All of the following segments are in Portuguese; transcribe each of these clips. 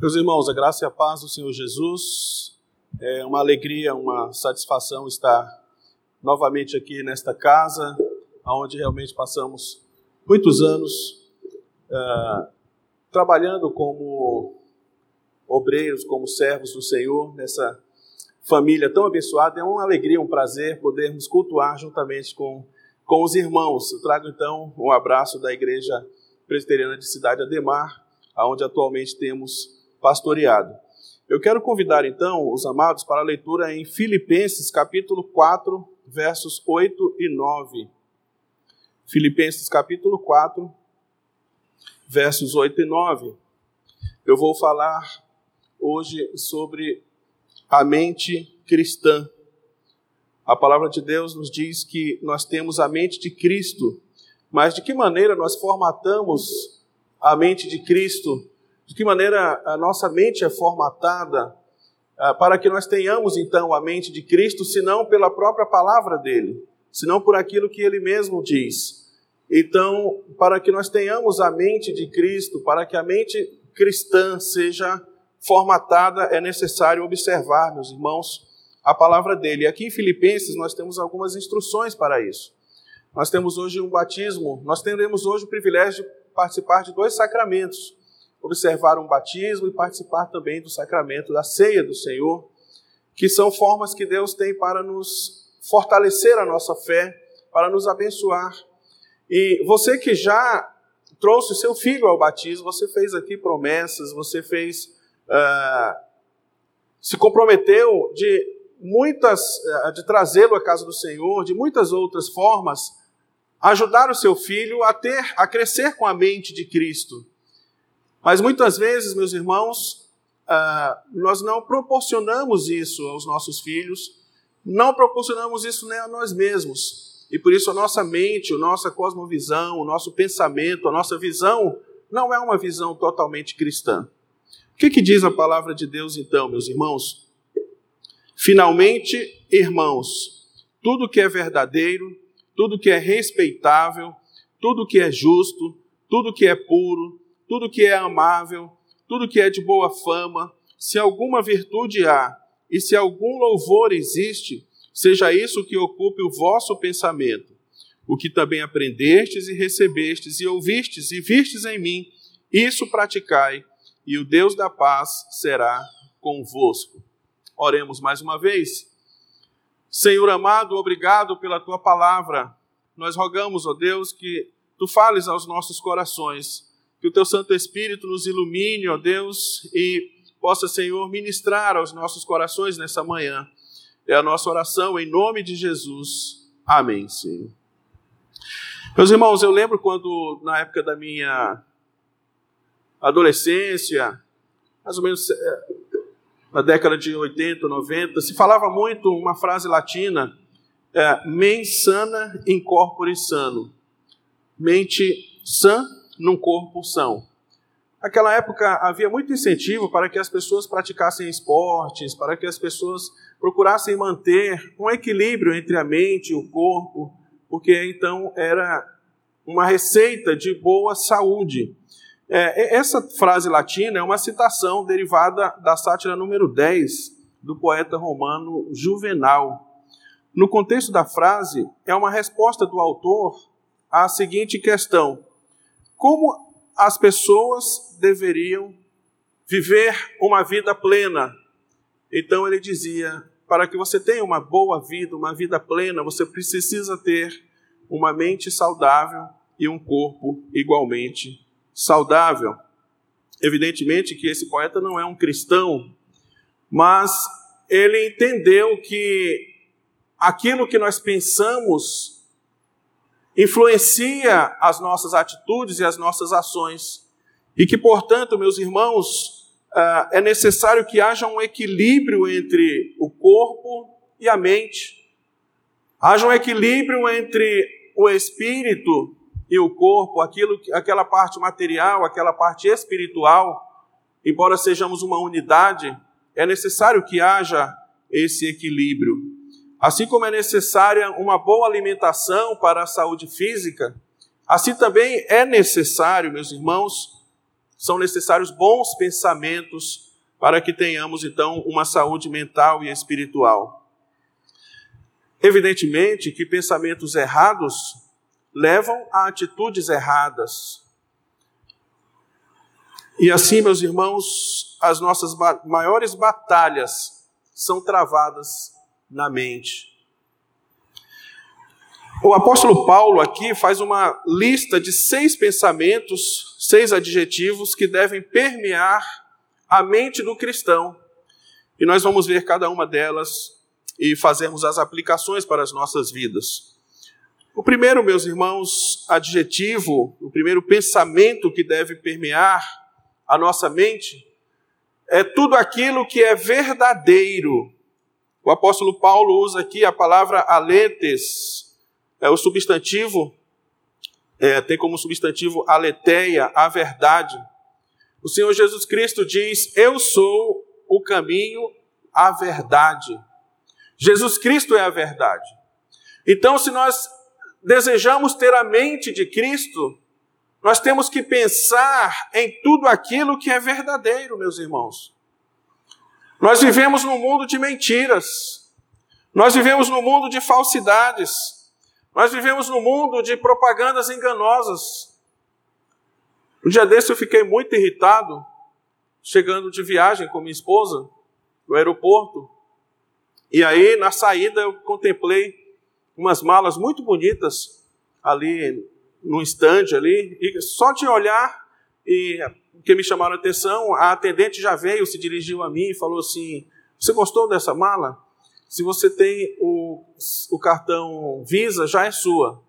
Meus irmãos, a graça e a paz do Senhor Jesus, é uma alegria, uma satisfação estar novamente aqui nesta casa, onde realmente passamos muitos anos uh, trabalhando como obreiros, como servos do Senhor, nessa família tão abençoada. É uma alegria, um prazer podermos cultuar juntamente com, com os irmãos. Eu trago então um abraço da Igreja Presbiteriana de Cidade Ademar, onde atualmente temos pastoreado. Eu quero convidar então os amados para a leitura em Filipenses capítulo 4, versos 8 e 9. Filipenses capítulo 4, versos 8 e 9. Eu vou falar hoje sobre a mente cristã. A palavra de Deus nos diz que nós temos a mente de Cristo, mas de que maneira nós formatamos a mente de Cristo de que maneira a nossa mente é formatada ah, para que nós tenhamos então a mente de Cristo, senão pela própria palavra dele, senão por aquilo que ele mesmo diz. Então, para que nós tenhamos a mente de Cristo, para que a mente cristã seja formatada, é necessário observar, meus irmãos, a palavra dele. E aqui em Filipenses nós temos algumas instruções para isso. Nós temos hoje um batismo, nós teremos hoje o privilégio de participar de dois sacramentos observar um batismo e participar também do sacramento da ceia do Senhor, que são formas que Deus tem para nos fortalecer a nossa fé, para nos abençoar. E você que já trouxe seu filho ao batismo, você fez aqui promessas, você fez, uh, se comprometeu de muitas, uh, de trazê-lo à casa do Senhor, de muitas outras formas, ajudar o seu filho a ter, a crescer com a mente de Cristo mas muitas vezes, meus irmãos, uh, nós não proporcionamos isso aos nossos filhos, não proporcionamos isso nem a nós mesmos. E por isso a nossa mente, a nossa cosmovisão, o nosso pensamento, a nossa visão não é uma visão totalmente cristã. O que, que diz a palavra de Deus então, meus irmãos? Finalmente, irmãos, tudo que é verdadeiro, tudo que é respeitável, tudo que é justo, tudo que é puro, tudo que é amável, tudo que é de boa fama, se alguma virtude há e se algum louvor existe, seja isso que ocupe o vosso pensamento. O que também aprendestes e recebestes e ouvistes e vistes em mim, isso praticai, e o Deus da paz será convosco. Oremos mais uma vez. Senhor amado, obrigado pela tua palavra. Nós rogamos, ó Deus, que tu fales aos nossos corações que o teu Santo Espírito nos ilumine, ó Deus, e possa, Senhor, ministrar aos nossos corações nessa manhã. É a nossa oração em nome de Jesus. Amém, Senhor. Meus irmãos, eu lembro quando, na época da minha adolescência, mais ou menos é, na década de 80, 90, se falava muito uma frase latina, é, mens sana in corpore sano. Mente sã num corpo são. Naquela época havia muito incentivo para que as pessoas praticassem esportes, para que as pessoas procurassem manter um equilíbrio entre a mente e o corpo, porque então era uma receita de boa saúde. É, essa frase latina é uma citação derivada da sátira número 10 do poeta romano Juvenal. No contexto da frase, é uma resposta do autor à seguinte questão: como as pessoas deveriam viver uma vida plena. Então ele dizia: para que você tenha uma boa vida, uma vida plena, você precisa ter uma mente saudável e um corpo igualmente saudável. Evidentemente que esse poeta não é um cristão, mas ele entendeu que aquilo que nós pensamos influencia as nossas atitudes e as nossas ações. E que, portanto, meus irmãos, ah, é necessário que haja um equilíbrio entre o corpo e a mente. Haja um equilíbrio entre o espírito e o corpo, aquilo, aquela parte material, aquela parte espiritual. Embora sejamos uma unidade, é necessário que haja esse equilíbrio. Assim como é necessária uma boa alimentação para a saúde física, assim também é necessário, meus irmãos, são necessários bons pensamentos para que tenhamos então uma saúde mental e espiritual. Evidentemente que pensamentos errados levam a atitudes erradas. E assim, meus irmãos, as nossas maiores batalhas são travadas na mente. O apóstolo Paulo aqui faz uma lista de seis pensamentos, seis adjetivos que devem permear a mente do cristão. E nós vamos ver cada uma delas e fazermos as aplicações para as nossas vidas. O primeiro, meus irmãos, adjetivo, o primeiro pensamento que deve permear a nossa mente é tudo aquilo que é verdadeiro. O apóstolo Paulo usa aqui a palavra aletes, é o substantivo, é, tem como substantivo aletheia, a verdade. O Senhor Jesus Cristo diz: Eu sou o caminho, a verdade. Jesus Cristo é a verdade. Então, se nós desejamos ter a mente de Cristo, nós temos que pensar em tudo aquilo que é verdadeiro, meus irmãos. Nós vivemos num mundo de mentiras, nós vivemos num mundo de falsidades, nós vivemos num mundo de propagandas enganosas. Um dia desse eu fiquei muito irritado, chegando de viagem com minha esposa no aeroporto, e aí na saída eu contemplei umas malas muito bonitas ali no estande ali, e só de olhar e que me chamaram a atenção, a atendente já veio, se dirigiu a mim e falou assim: Você gostou dessa mala? Se você tem o, o cartão Visa, já é sua.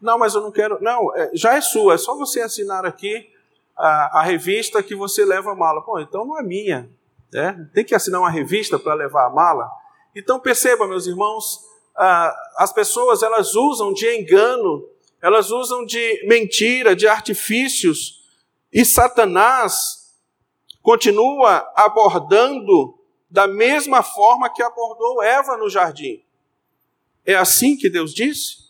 Não, mas eu não quero. Não, é, já é sua, é só você assinar aqui a, a revista que você leva a mala. Pô, então não é minha. Né? Tem que assinar uma revista para levar a mala. Então perceba, meus irmãos, as pessoas elas usam de engano, elas usam de mentira, de artifícios, e Satanás continua abordando da mesma forma que abordou Eva no jardim. É assim que Deus disse?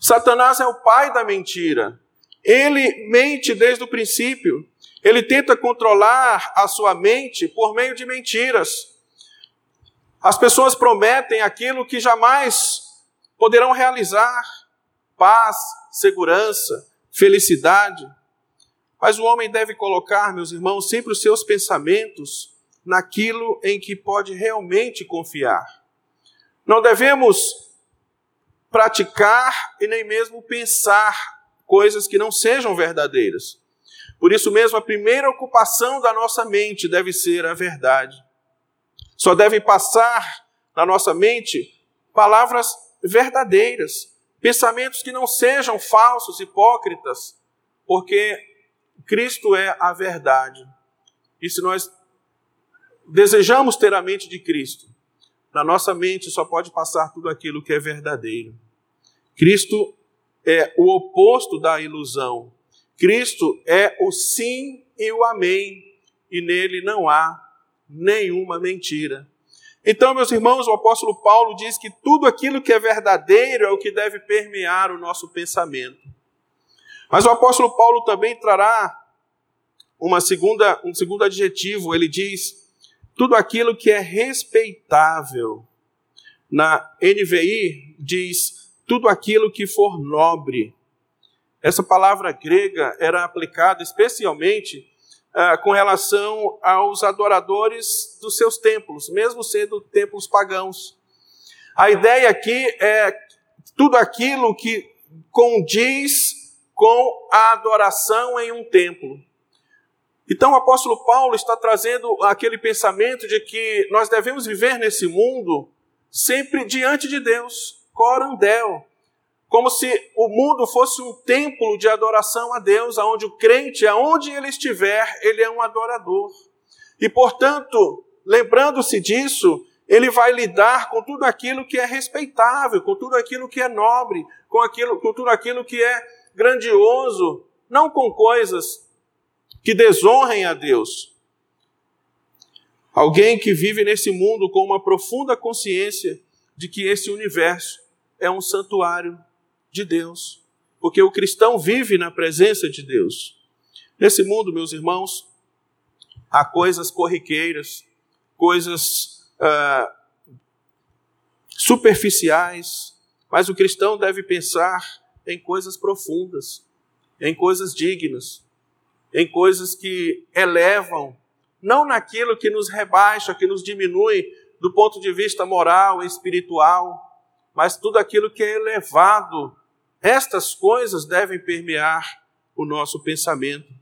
Satanás é o pai da mentira. Ele mente desde o princípio. Ele tenta controlar a sua mente por meio de mentiras. As pessoas prometem aquilo que jamais poderão realizar: paz, segurança, felicidade. Mas o homem deve colocar, meus irmãos, sempre os seus pensamentos naquilo em que pode realmente confiar. Não devemos praticar e nem mesmo pensar coisas que não sejam verdadeiras. Por isso mesmo, a primeira ocupação da nossa mente deve ser a verdade. Só devem passar na nossa mente palavras verdadeiras, pensamentos que não sejam falsos, hipócritas, porque Cristo é a verdade. E se nós desejamos ter a mente de Cristo, na nossa mente só pode passar tudo aquilo que é verdadeiro. Cristo é o oposto da ilusão. Cristo é o sim e o amém, e nele não há nenhuma mentira. Então, meus irmãos, o apóstolo Paulo diz que tudo aquilo que é verdadeiro é o que deve permear o nosso pensamento. Mas o apóstolo Paulo também trará uma segunda, um segundo adjetivo, ele diz tudo aquilo que é respeitável. Na NVI diz tudo aquilo que for nobre. Essa palavra grega era aplicada especialmente ah, com relação aos adoradores dos seus templos, mesmo sendo templos pagãos. A ideia aqui é tudo aquilo que condiz com a adoração em um templo. Então o apóstolo Paulo está trazendo aquele pensamento de que nós devemos viver nesse mundo sempre diante de Deus, corandel, como se o mundo fosse um templo de adoração a Deus, aonde o crente, aonde ele estiver, ele é um adorador. E, portanto, lembrando-se disso, ele vai lidar com tudo aquilo que é respeitável, com tudo aquilo que é nobre, com, aquilo, com tudo aquilo que é grandioso, não com coisas que desonrem a Deus. Alguém que vive nesse mundo com uma profunda consciência de que esse universo é um santuário de Deus, porque o cristão vive na presença de Deus. Nesse mundo, meus irmãos, há coisas corriqueiras, coisas ah, superficiais, mas o cristão deve pensar em coisas profundas, em coisas dignas, em coisas que elevam, não naquilo que nos rebaixa, que nos diminui do ponto de vista moral e espiritual, mas tudo aquilo que é elevado. Estas coisas devem permear o nosso pensamento.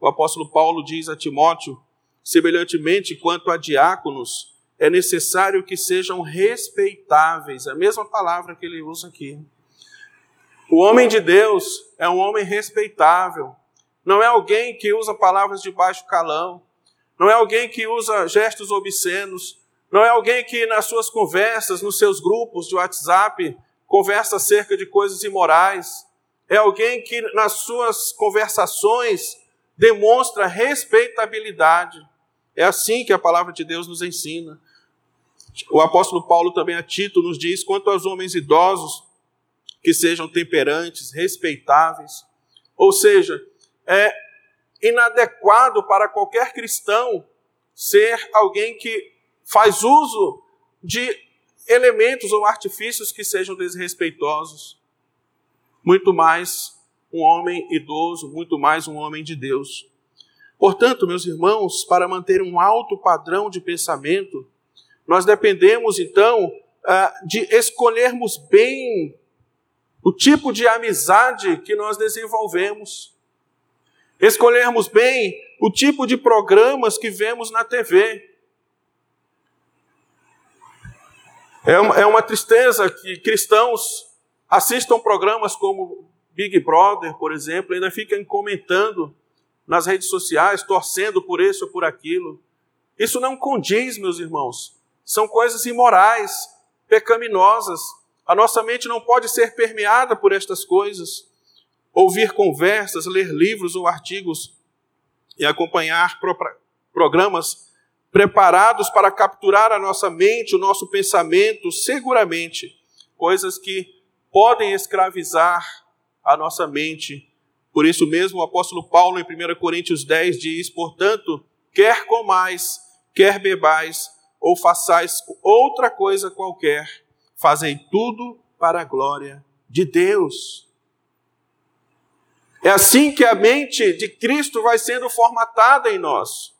O apóstolo Paulo diz a Timóteo: semelhantemente quanto a diáconos, é necessário que sejam respeitáveis. É a mesma palavra que ele usa aqui. O homem de Deus é um homem respeitável. Não é alguém que usa palavras de baixo calão. Não é alguém que usa gestos obscenos. Não é alguém que nas suas conversas, nos seus grupos de WhatsApp, conversa acerca de coisas imorais. É alguém que nas suas conversações demonstra respeitabilidade. É assim que a palavra de Deus nos ensina. O apóstolo Paulo também a Tito nos diz: quanto aos homens idosos, que sejam temperantes, respeitáveis. Ou seja, é inadequado para qualquer cristão ser alguém que faz uso de elementos ou artifícios que sejam desrespeitosos. Muito mais um homem idoso, muito mais um homem de Deus. Portanto, meus irmãos, para manter um alto padrão de pensamento, nós dependemos então ah, de escolhermos bem o tipo de amizade que nós desenvolvemos, escolhermos bem o tipo de programas que vemos na TV. É uma, é uma tristeza que cristãos assistam programas como Big Brother, por exemplo, ainda fiquem comentando nas redes sociais, torcendo por isso ou por aquilo. Isso não condiz, meus irmãos. São coisas imorais, pecaminosas, a nossa mente não pode ser permeada por estas coisas. Ouvir conversas, ler livros ou artigos e acompanhar pro programas preparados para capturar a nossa mente, o nosso pensamento, seguramente, coisas que podem escravizar a nossa mente. Por isso mesmo, o apóstolo Paulo, em 1 Coríntios 10, diz: Portanto, quer comais, quer bebais, ou façais outra coisa qualquer, fazem tudo para a glória de Deus. É assim que a mente de Cristo vai sendo formatada em nós.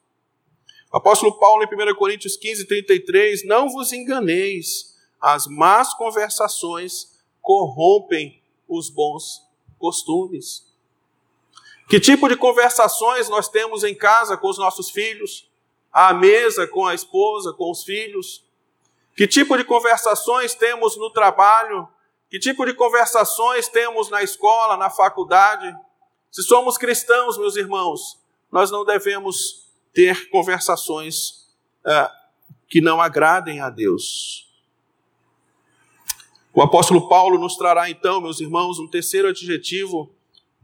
O apóstolo Paulo, em 1 Coríntios 15, 33, não vos enganeis, as más conversações corrompem os bons costumes. Que tipo de conversações nós temos em casa com os nossos filhos, à mesa com a esposa, com os filhos? Que tipo de conversações temos no trabalho? Que tipo de conversações temos na escola, na faculdade? Se somos cristãos, meus irmãos, nós não devemos ter conversações uh, que não agradem a Deus. O apóstolo Paulo nos trará então, meus irmãos, um terceiro adjetivo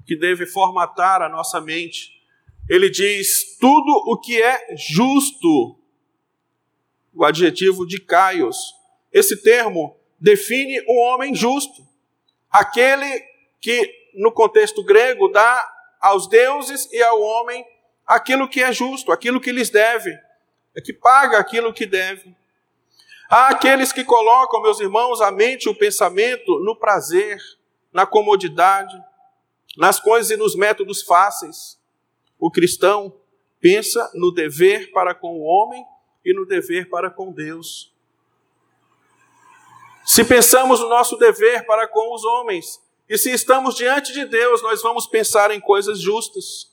que deve formatar a nossa mente. Ele diz: tudo o que é justo o adjetivo de Caios. Esse termo define um homem justo, aquele que, no contexto grego, dá aos deuses e ao homem aquilo que é justo, aquilo que lhes deve, é que paga aquilo que deve. Há aqueles que colocam, meus irmãos, a mente e o pensamento no prazer, na comodidade, nas coisas e nos métodos fáceis. O cristão pensa no dever para com o homem e no dever para com Deus. Se pensamos no nosso dever para com os homens, e se estamos diante de Deus, nós vamos pensar em coisas justas.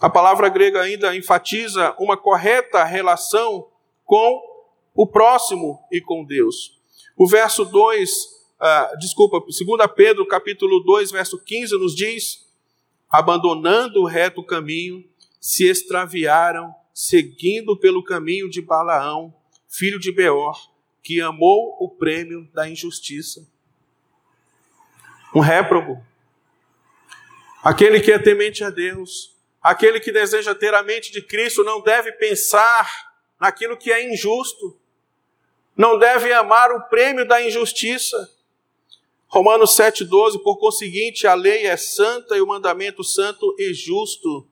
A palavra grega ainda enfatiza uma correta relação com o próximo e com Deus. O verso 2, uh, desculpa, 2 Pedro capítulo 2, verso 15 nos diz: abandonando o reto caminho, se extraviaram seguindo pelo caminho de Balaão, filho de Beor, que amou o prêmio da injustiça. Um réprobo. Aquele que é temente a Deus, aquele que deseja ter a mente de Cristo, não deve pensar naquilo que é injusto, não deve amar o prêmio da injustiça. Romanos 7,12, por conseguinte, a lei é santa e o mandamento santo e justo.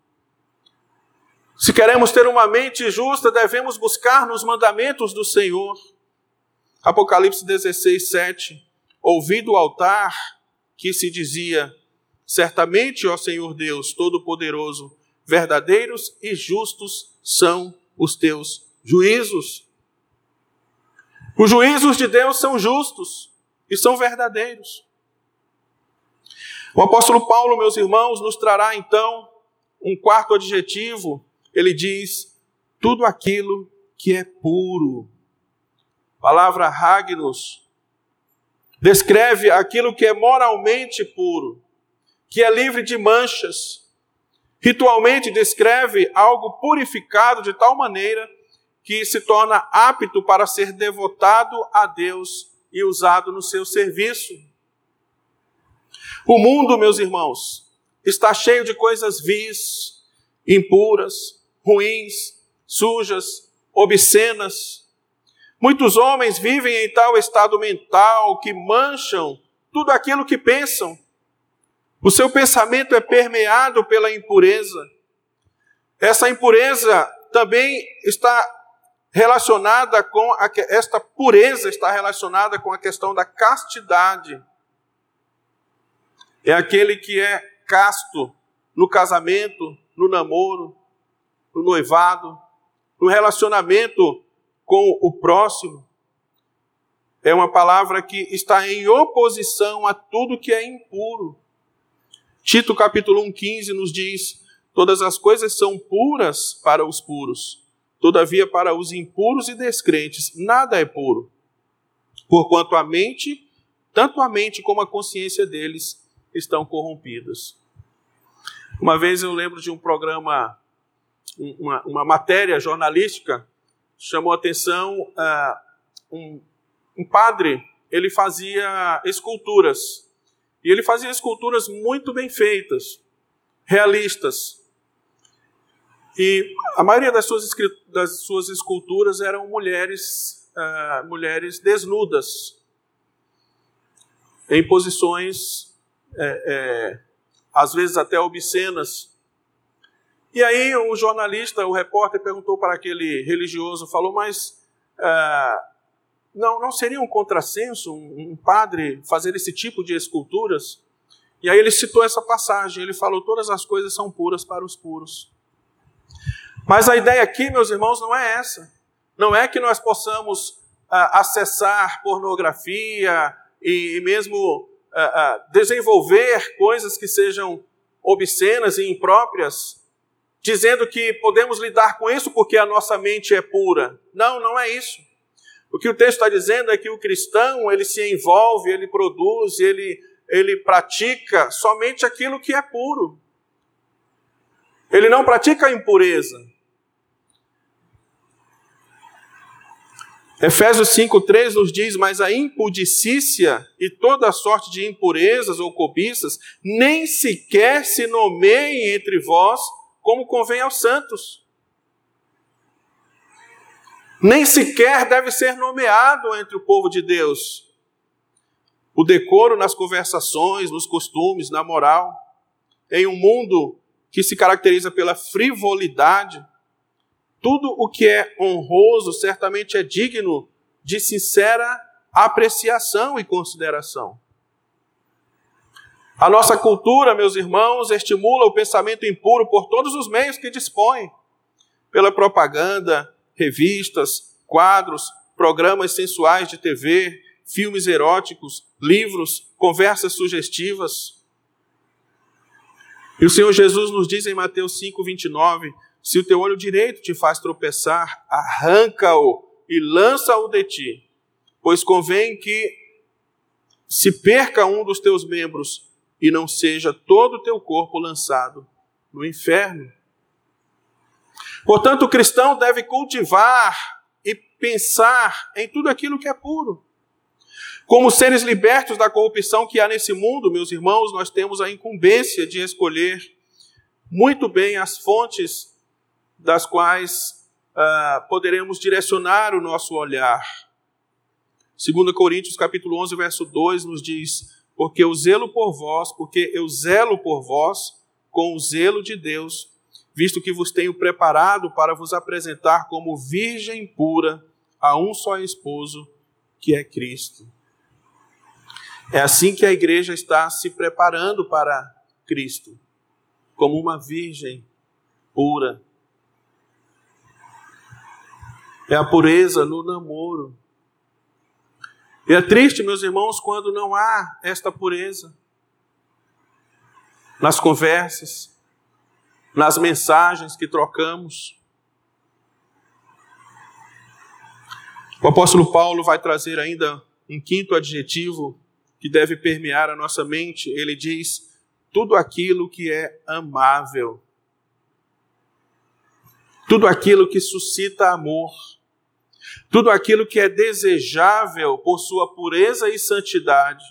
Se queremos ter uma mente justa, devemos buscar nos mandamentos do Senhor. Apocalipse 16, 7. Ouvi do altar que se dizia: Certamente, ó Senhor Deus Todo-Poderoso, verdadeiros e justos são os teus juízos. Os juízos de Deus são justos e são verdadeiros. O apóstolo Paulo, meus irmãos, nos trará então um quarto adjetivo. Ele diz: tudo aquilo que é puro. A palavra Ragnos descreve aquilo que é moralmente puro, que é livre de manchas. Ritualmente descreve algo purificado de tal maneira que se torna apto para ser devotado a Deus e usado no seu serviço. O mundo, meus irmãos, está cheio de coisas vis, impuras, ruins, sujas, obscenas. Muitos homens vivem em tal estado mental que mancham tudo aquilo que pensam. O seu pensamento é permeado pela impureza. Essa impureza também está relacionada com a, esta pureza está relacionada com a questão da castidade. É aquele que é casto no casamento, no namoro, no noivado, no relacionamento com o próximo. É uma palavra que está em oposição a tudo que é impuro. Tito capítulo 1:15 nos diz: todas as coisas são puras para os puros Todavia, para os impuros e descrentes, nada é puro, porquanto a mente, tanto a mente como a consciência deles, estão corrompidas. Uma vez eu lembro de um programa, uma, uma matéria jornalística, chamou a atenção uh, um, um padre, ele fazia esculturas. E ele fazia esculturas muito bem feitas, realistas, e a maioria das suas, das suas esculturas eram mulheres, uh, mulheres desnudas, em posições, é, é, às vezes até obscenas. E aí o jornalista, o repórter, perguntou para aquele religioso, falou, mas uh, não, não seria um contrassenso um, padre fazer esse tipo de esculturas? E aí ele citou essa passagem, ele falou, todas as coisas são puras para os puros. Mas a ideia aqui, meus irmãos, não é essa. Não é que nós possamos uh, acessar pornografia e, e mesmo uh, desenvolver coisas que sejam obscenas e impróprias, dizendo que podemos lidar com isso porque a nossa mente é pura. Não, não é isso. O que o texto está dizendo é que o cristão ele se envolve, ele produz, ele, ele pratica somente aquilo que é puro. Ele não pratica a impureza. Efésios 5,3 nos diz: Mas a impudicícia e toda sorte de impurezas ou cobiças nem sequer se nomeiem entre vós, como convém aos santos. Nem sequer deve ser nomeado entre o povo de Deus. O decoro nas conversações, nos costumes, na moral, em um mundo que se caracteriza pela frivolidade. Tudo o que é honroso certamente é digno de sincera apreciação e consideração. A nossa cultura, meus irmãos, estimula o pensamento impuro por todos os meios que dispõe pela propaganda, revistas, quadros, programas sensuais de TV, filmes eróticos, livros, conversas sugestivas. E o Senhor Jesus nos diz em Mateus 5, 29, se o teu olho direito te faz tropeçar, arranca-o e lança-o de ti, pois convém que se perca um dos teus membros e não seja todo o teu corpo lançado no inferno. Portanto, o cristão deve cultivar e pensar em tudo aquilo que é puro. Como seres libertos da corrupção que há nesse mundo, meus irmãos, nós temos a incumbência de escolher muito bem as fontes das quais uh, poderemos direcionar o nosso olhar. 2 Coríntios capítulo 11, verso 2 nos diz: porque eu zelo por vós, porque eu zelo por vós com o zelo de Deus, visto que vos tenho preparado para vos apresentar como virgem pura a um só esposo, que é Cristo. É assim que a igreja está se preparando para Cristo, como uma virgem pura. É a pureza no namoro. E é triste, meus irmãos, quando não há esta pureza nas conversas, nas mensagens que trocamos. O apóstolo Paulo vai trazer ainda um quinto adjetivo que deve permear a nossa mente. Ele diz: tudo aquilo que é amável, tudo aquilo que suscita amor, tudo aquilo que é desejável por sua pureza e santidade,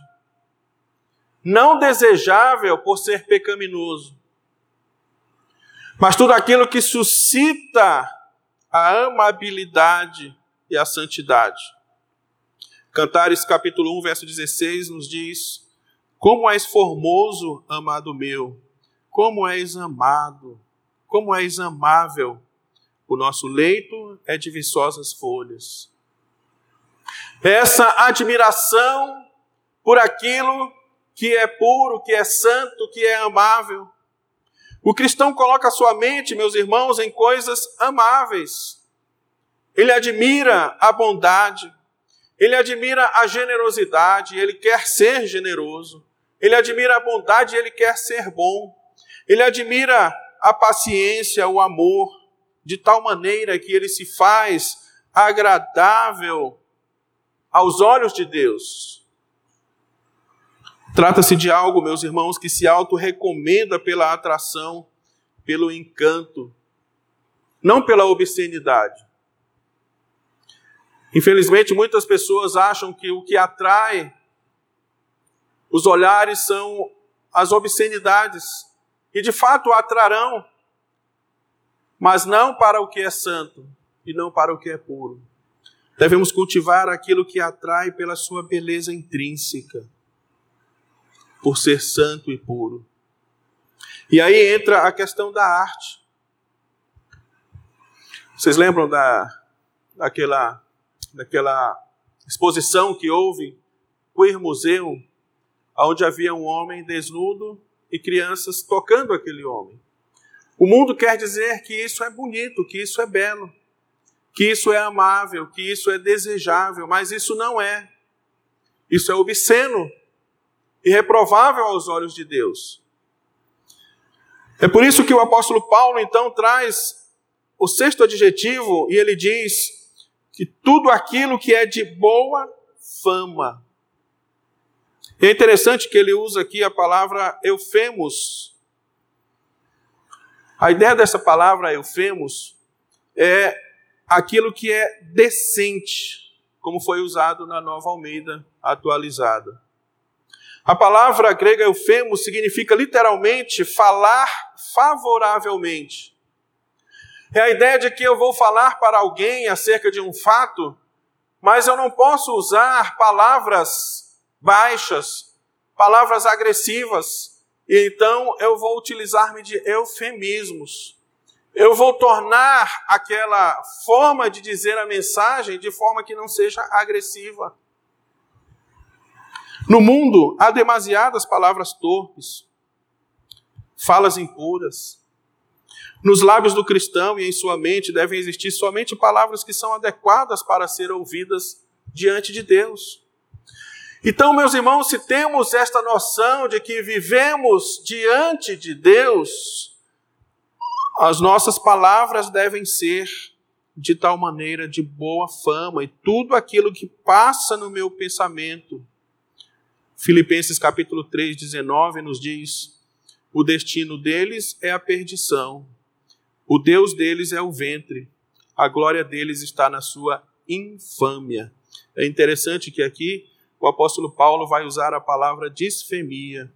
não desejável por ser pecaminoso, mas tudo aquilo que suscita a amabilidade e a santidade. Cantares capítulo 1, verso 16 nos diz: Como és formoso, amado meu, como és amado, como és amável. O nosso leito é de viçosas folhas. Essa admiração por aquilo que é puro, que é santo, que é amável. O cristão coloca sua mente, meus irmãos, em coisas amáveis. Ele admira a bondade, ele admira a generosidade, ele quer ser generoso. Ele admira a bondade, ele quer ser bom. Ele admira a paciência, o amor, de tal maneira que ele se faz agradável aos olhos de Deus. Trata-se de algo, meus irmãos, que se auto-recomenda pela atração, pelo encanto, não pela obscenidade. Infelizmente, muitas pessoas acham que o que atrai os olhares são as obscenidades, e de fato atrarão, mas não para o que é santo e não para o que é puro. Devemos cultivar aquilo que atrai pela sua beleza intrínseca, por ser santo e puro. E aí entra a questão da arte. Vocês lembram da, daquela daquela exposição que houve, Queer Museu, onde havia um homem desnudo e crianças tocando aquele homem. O mundo quer dizer que isso é bonito, que isso é belo, que isso é amável, que isso é desejável, mas isso não é. Isso é obsceno e reprovável aos olhos de Deus. É por isso que o apóstolo Paulo então traz o sexto adjetivo e ele diz: que tudo aquilo que é de boa fama. é interessante que ele usa aqui a palavra eufemos. A ideia dessa palavra eufemos é aquilo que é decente, como foi usado na Nova Almeida atualizada. A palavra grega eufemos significa literalmente falar favoravelmente. É a ideia de que eu vou falar para alguém acerca de um fato, mas eu não posso usar palavras baixas, palavras agressivas, então eu vou utilizar-me de eufemismos. Eu vou tornar aquela forma de dizer a mensagem de forma que não seja agressiva. No mundo há demasiadas palavras torpes, falas impuras, nos lábios do cristão e em sua mente devem existir somente palavras que são adequadas para ser ouvidas diante de Deus. Então, meus irmãos, se temos esta noção de que vivemos diante de Deus, as nossas palavras devem ser de tal maneira de boa fama e tudo aquilo que passa no meu pensamento. Filipenses capítulo 3, 19 nos diz: o destino deles é a perdição, o Deus deles é o ventre, a glória deles está na sua infâmia. É interessante que aqui o apóstolo Paulo vai usar a palavra disfemia.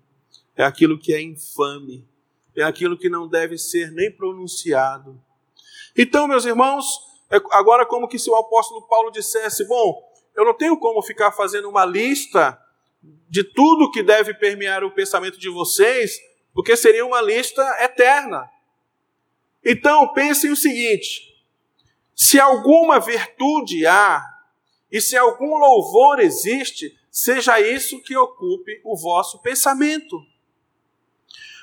É aquilo que é infame, é aquilo que não deve ser nem pronunciado. Então, meus irmãos, é agora como que se o apóstolo Paulo dissesse: Bom, eu não tenho como ficar fazendo uma lista de tudo que deve permear o pensamento de vocês, porque seria uma lista eterna. Então, pensem o seguinte: se alguma virtude há, e se algum louvor existe, seja isso que ocupe o vosso pensamento.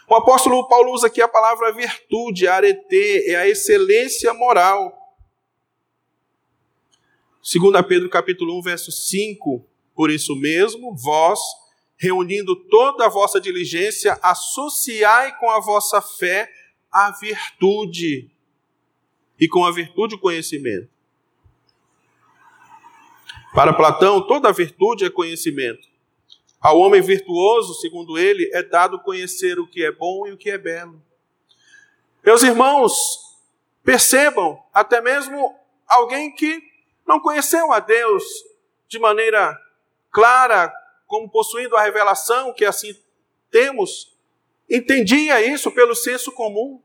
O apóstolo Paulo usa aqui a palavra virtude, arete, é a excelência moral. 2 Pedro capítulo 1, verso 5. Por isso mesmo, vós, reunindo toda a vossa diligência, associai com a vossa fé a virtude, e com a virtude o conhecimento. Para Platão, toda virtude é conhecimento. Ao homem virtuoso, segundo ele, é dado conhecer o que é bom e o que é belo. Meus irmãos, percebam, até mesmo alguém que não conheceu a Deus de maneira clara, como possuindo a revelação que assim temos, entendia isso pelo senso comum.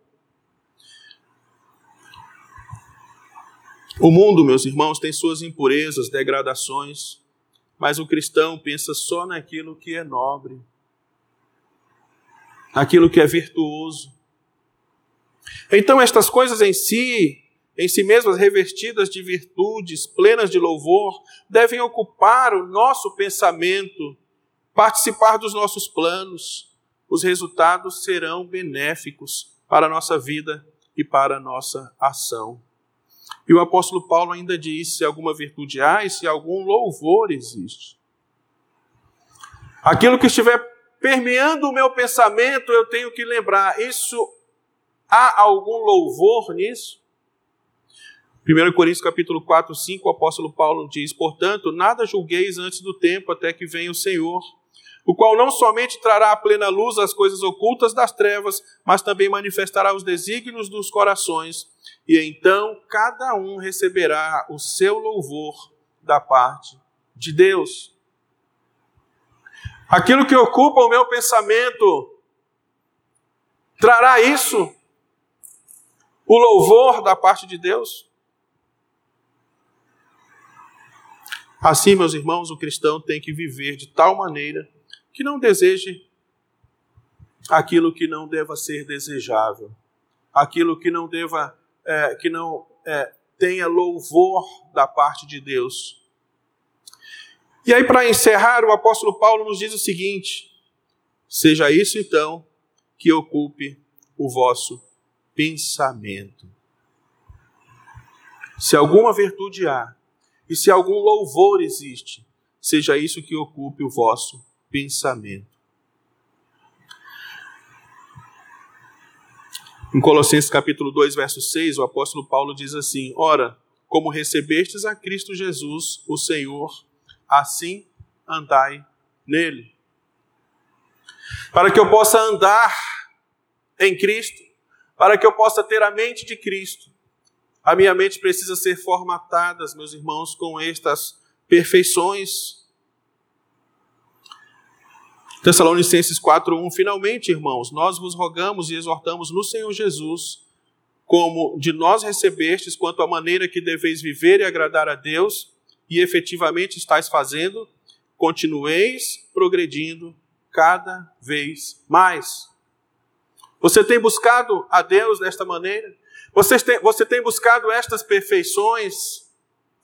O mundo, meus irmãos, tem suas impurezas, degradações, mas o cristão pensa só naquilo que é nobre, naquilo que é virtuoso. Então, estas coisas em si, em si mesmas revestidas de virtudes, plenas de louvor, devem ocupar o nosso pensamento, participar dos nossos planos. Os resultados serão benéficos para a nossa vida e para a nossa ação. E o apóstolo Paulo ainda diz: se alguma virtude há e se algum louvor existe. Aquilo que estiver permeando o meu pensamento, eu tenho que lembrar: isso há algum louvor nisso? 1 Coríntios capítulo 4, 5, o apóstolo Paulo diz: Portanto, nada julgueis antes do tempo, até que venha o Senhor, o qual não somente trará à plena luz as coisas ocultas das trevas, mas também manifestará os desígnios dos corações e então cada um receberá o seu louvor da parte de Deus. Aquilo que ocupa o meu pensamento trará isso? O louvor da parte de Deus? Assim, meus irmãos, o cristão tem que viver de tal maneira que não deseje aquilo que não deva ser desejável, aquilo que não deva é, que não é, tenha louvor da parte de Deus. E aí, para encerrar, o apóstolo Paulo nos diz o seguinte: seja isso então que ocupe o vosso pensamento. Se alguma virtude há e se algum louvor existe, seja isso que ocupe o vosso pensamento. Em Colossenses capítulo 2, verso 6, o apóstolo Paulo diz assim: Ora, como recebestes a Cristo Jesus, o Senhor, assim andai nele. Para que eu possa andar em Cristo, para que eu possa ter a mente de Cristo, a minha mente precisa ser formatada, meus irmãos, com estas perfeições Tessalonicenses 4:1 Finalmente, irmãos, nós vos rogamos e exortamos no Senhor Jesus, como de nós recebestes quanto à maneira que deveis viver e agradar a Deus, e efetivamente estáis fazendo, continueis progredindo cada vez mais. Você tem buscado a Deus desta maneira? Você tem, você tem buscado estas perfeições?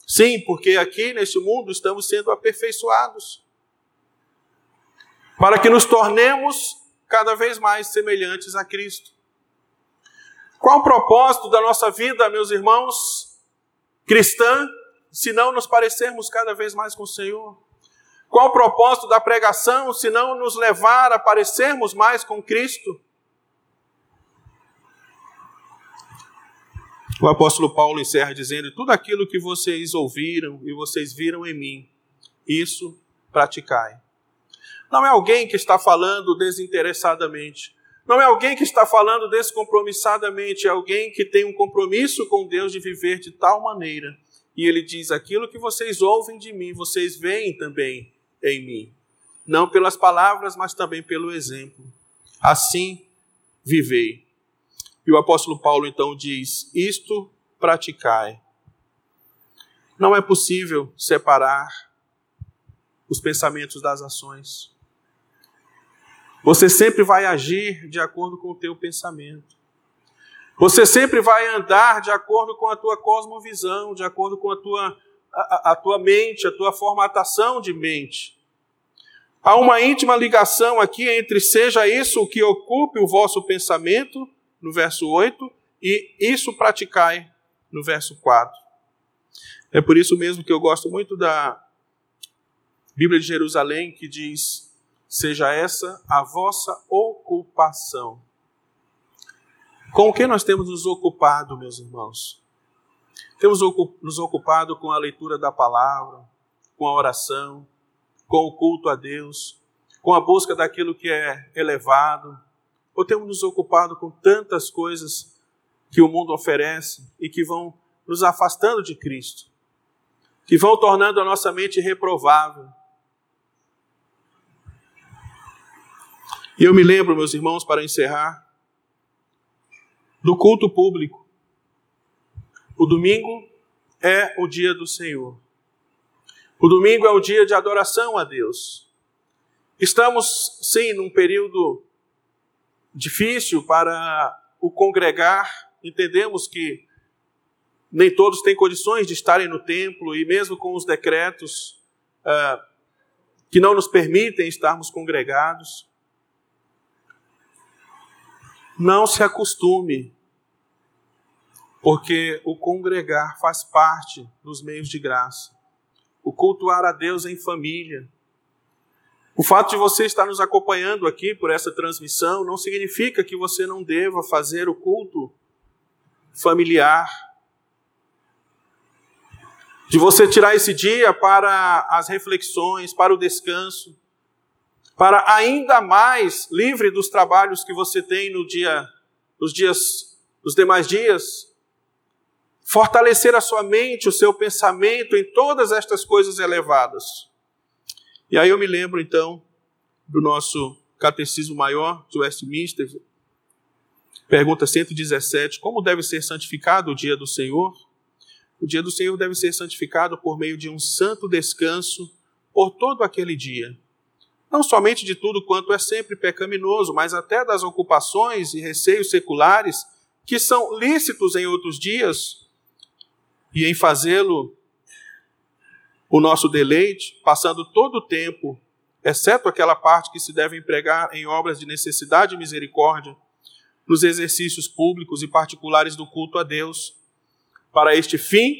Sim, porque aqui neste mundo estamos sendo aperfeiçoados para que nos tornemos cada vez mais semelhantes a Cristo. Qual o propósito da nossa vida, meus irmãos, cristã, se não nos parecermos cada vez mais com o Senhor? Qual o propósito da pregação, se não nos levar a parecermos mais com Cristo? O apóstolo Paulo encerra dizendo: Tudo aquilo que vocês ouviram e vocês viram em mim, isso praticai não é alguém que está falando desinteressadamente. Não é alguém que está falando descompromissadamente. É alguém que tem um compromisso com Deus de viver de tal maneira. E ele diz: aquilo que vocês ouvem de mim, vocês veem também em mim. Não pelas palavras, mas também pelo exemplo. Assim vivei. E o apóstolo Paulo então diz: Isto praticai. Não é possível separar os pensamentos das ações. Você sempre vai agir de acordo com o teu pensamento. Você sempre vai andar de acordo com a tua cosmovisão, de acordo com a tua, a, a tua mente, a tua formatação de mente. Há uma íntima ligação aqui entre seja isso o que ocupe o vosso pensamento, no verso 8, e isso praticai, no verso 4. É por isso mesmo que eu gosto muito da Bíblia de Jerusalém, que diz: seja essa a vossa ocupação. Com o que nós temos nos ocupado, meus irmãos? Temos nos ocupado com a leitura da palavra, com a oração, com o culto a Deus, com a busca daquilo que é elevado, ou temos nos ocupado com tantas coisas que o mundo oferece e que vão nos afastando de Cristo, que vão tornando a nossa mente reprovável. E eu me lembro, meus irmãos, para encerrar, do culto público. O domingo é o dia do Senhor. O domingo é o dia de adoração a Deus. Estamos, sim, num período difícil para o congregar. Entendemos que nem todos têm condições de estarem no templo e mesmo com os decretos uh, que não nos permitem estarmos congregados. Não se acostume, porque o congregar faz parte dos meios de graça. O cultuar a Deus em família. O fato de você estar nos acompanhando aqui por essa transmissão não significa que você não deva fazer o culto familiar. De você tirar esse dia para as reflexões, para o descanso para ainda mais livre dos trabalhos que você tem no dia, nos dias, nos demais dias, fortalecer a sua mente, o seu pensamento em todas estas coisas elevadas. E aí eu me lembro então do nosso catecismo maior de Westminster, pergunta 117, como deve ser santificado o dia do Senhor? O dia do Senhor deve ser santificado por meio de um santo descanso por todo aquele dia não somente de tudo quanto é sempre pecaminoso, mas até das ocupações e receios seculares que são lícitos em outros dias, e em fazê-lo o nosso deleite, passando todo o tempo, exceto aquela parte que se deve empregar em obras de necessidade e misericórdia, nos exercícios públicos e particulares do culto a Deus. Para este fim,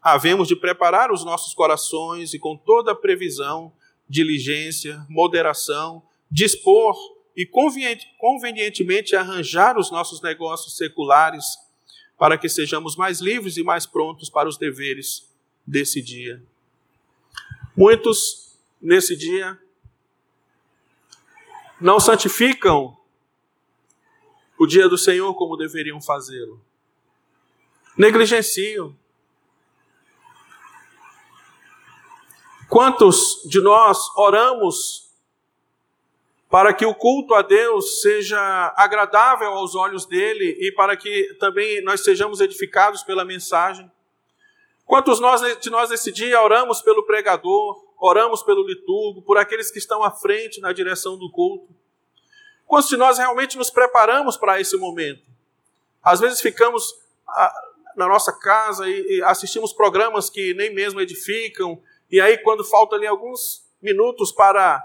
havemos de preparar os nossos corações e com toda a previsão diligência, moderação, dispor e convenientemente arranjar os nossos negócios seculares para que sejamos mais livres e mais prontos para os deveres desse dia. Muitos, nesse dia, não santificam o dia do Senhor como deveriam fazê-lo. Negligenciam, Quantos de nós oramos para que o culto a Deus seja agradável aos olhos dele e para que também nós sejamos edificados pela mensagem? Quantos de nós nesse dia oramos pelo pregador, oramos pelo liturgo, por aqueles que estão à frente na direção do culto? Quantos de nós realmente nos preparamos para esse momento? Às vezes ficamos ah, na nossa casa e assistimos programas que nem mesmo edificam, e aí, quando faltam ali alguns minutos para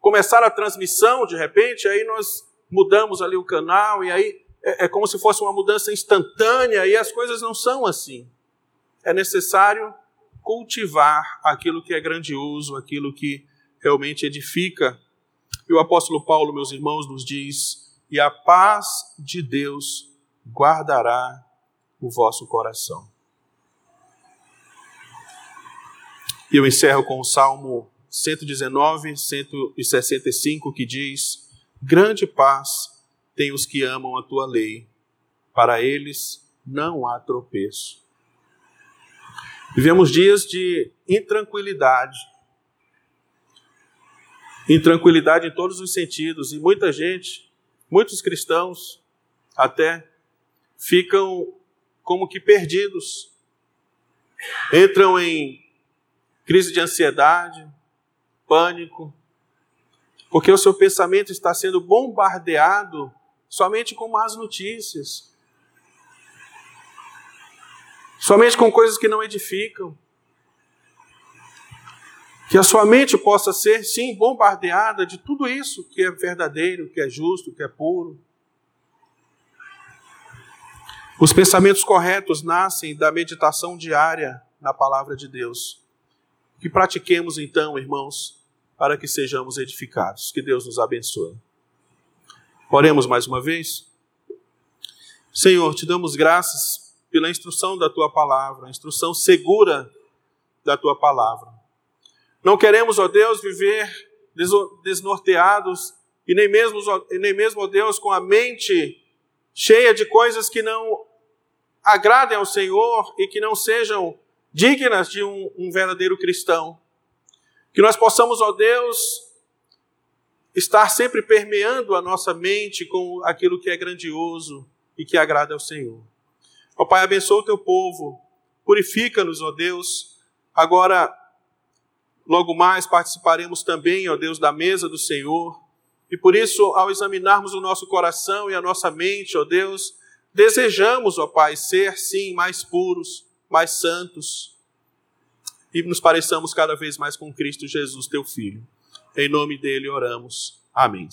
começar a transmissão, de repente, aí nós mudamos ali o canal, e aí é, é como se fosse uma mudança instantânea, e as coisas não são assim. É necessário cultivar aquilo que é grandioso, aquilo que realmente edifica. E o apóstolo Paulo, meus irmãos, nos diz: e a paz de Deus guardará o vosso coração. E eu encerro com o Salmo 119, 165, que diz: Grande paz tem os que amam a tua lei, para eles não há tropeço. Vivemos dias de intranquilidade, intranquilidade em todos os sentidos, e muita gente, muitos cristãos, até ficam como que perdidos, entram em crise de ansiedade, pânico, porque o seu pensamento está sendo bombardeado somente com más notícias, somente com coisas que não edificam. Que a sua mente possa ser, sim, bombardeada de tudo isso que é verdadeiro, que é justo, que é puro. Os pensamentos corretos nascem da meditação diária na palavra de Deus. Que pratiquemos então, irmãos, para que sejamos edificados. Que Deus nos abençoe. Oremos mais uma vez. Senhor, te damos graças pela instrução da tua palavra, a instrução segura da tua palavra. Não queremos, ó Deus, viver desnorteados e nem mesmo, nem mesmo, ó Deus, com a mente cheia de coisas que não agradem ao Senhor e que não sejam dignas de um, um verdadeiro cristão. Que nós possamos, ó Deus, estar sempre permeando a nossa mente com aquilo que é grandioso e que agrada ao Senhor. Ó Pai, abençoa o teu povo, purifica-nos, ó Deus. Agora, Logo mais participaremos também, ó Deus, da mesa do Senhor. E por isso, ao examinarmos o nosso coração e a nossa mente, ó Deus, desejamos, ó Pai, ser sim mais puros, mais santos e nos pareçamos cada vez mais com Cristo Jesus, teu Filho. Em nome dele oramos. Amém.